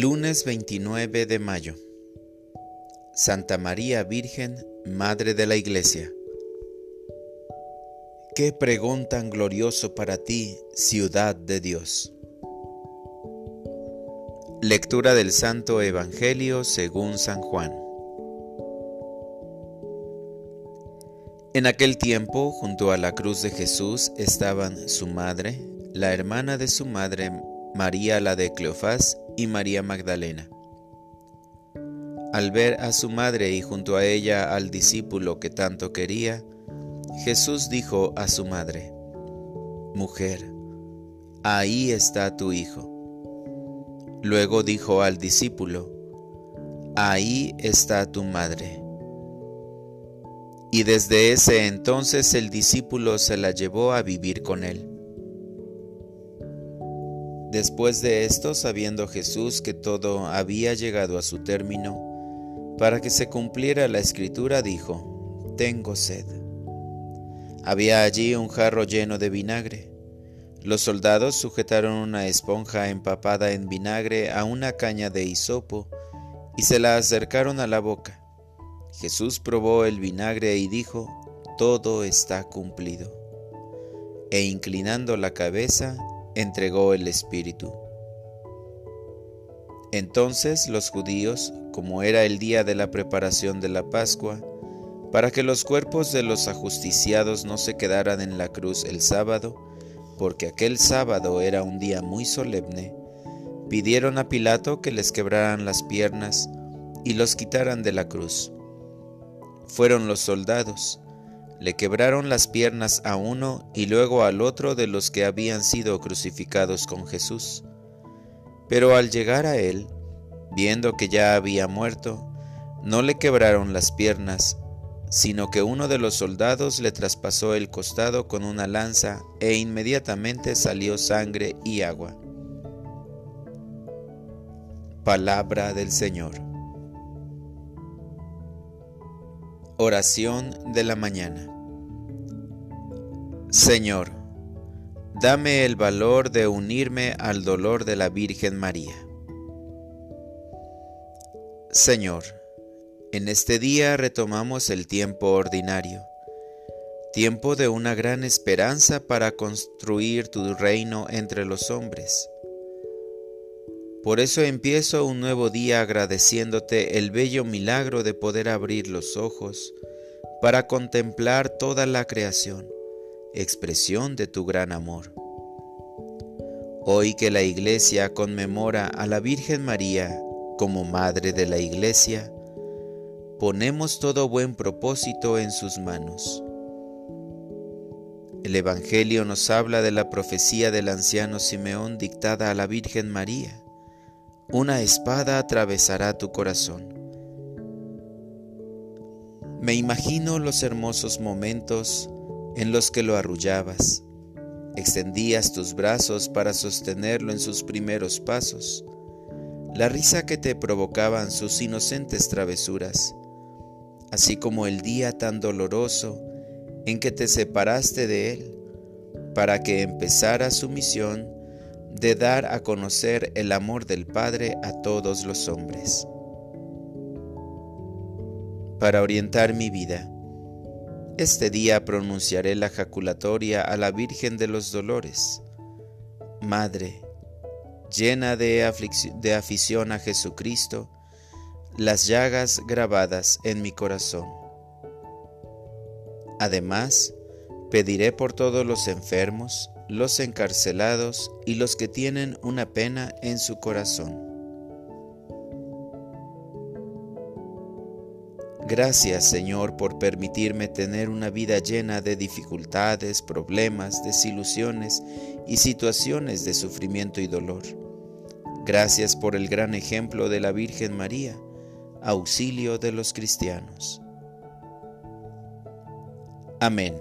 Lunes 29 de mayo. Santa María Virgen, Madre de la Iglesia. Qué pregón tan glorioso para ti, ciudad de Dios. Lectura del Santo Evangelio según San Juan. En aquel tiempo, junto a la cruz de Jesús, estaban su madre, la hermana de su madre, María la de Cleofás y María Magdalena. Al ver a su madre y junto a ella al discípulo que tanto quería, Jesús dijo a su madre, Mujer, ahí está tu hijo. Luego dijo al discípulo, Ahí está tu madre. Y desde ese entonces el discípulo se la llevó a vivir con él. Después de esto, sabiendo Jesús que todo había llegado a su término, para que se cumpliera la escritura, dijo, Tengo sed. Había allí un jarro lleno de vinagre. Los soldados sujetaron una esponja empapada en vinagre a una caña de hisopo y se la acercaron a la boca. Jesús probó el vinagre y dijo, Todo está cumplido. E inclinando la cabeza, entregó el Espíritu. Entonces los judíos, como era el día de la preparación de la Pascua, para que los cuerpos de los ajusticiados no se quedaran en la cruz el sábado, porque aquel sábado era un día muy solemne, pidieron a Pilato que les quebraran las piernas y los quitaran de la cruz. Fueron los soldados, le quebraron las piernas a uno y luego al otro de los que habían sido crucificados con Jesús. Pero al llegar a él, viendo que ya había muerto, no le quebraron las piernas, sino que uno de los soldados le traspasó el costado con una lanza e inmediatamente salió sangre y agua. Palabra del Señor. Oración de la mañana. Señor, dame el valor de unirme al dolor de la Virgen María. Señor, en este día retomamos el tiempo ordinario, tiempo de una gran esperanza para construir tu reino entre los hombres. Por eso empiezo un nuevo día agradeciéndote el bello milagro de poder abrir los ojos para contemplar toda la creación, expresión de tu gran amor. Hoy que la Iglesia conmemora a la Virgen María como Madre de la Iglesia, ponemos todo buen propósito en sus manos. El Evangelio nos habla de la profecía del anciano Simeón dictada a la Virgen María una espada atravesará tu corazón. Me imagino los hermosos momentos en los que lo arrullabas, extendías tus brazos para sostenerlo en sus primeros pasos, la risa que te provocaban sus inocentes travesuras, así como el día tan doloroso en que te separaste de él, para que empezara su misión de dar a conocer el amor del Padre a todos los hombres. Para orientar mi vida, este día pronunciaré la jaculatoria a la Virgen de los Dolores. Madre, llena de, de afición a Jesucristo, las llagas grabadas en mi corazón. Además, pediré por todos los enfermos, los encarcelados y los que tienen una pena en su corazón. Gracias Señor por permitirme tener una vida llena de dificultades, problemas, desilusiones y situaciones de sufrimiento y dolor. Gracias por el gran ejemplo de la Virgen María, auxilio de los cristianos. Amén.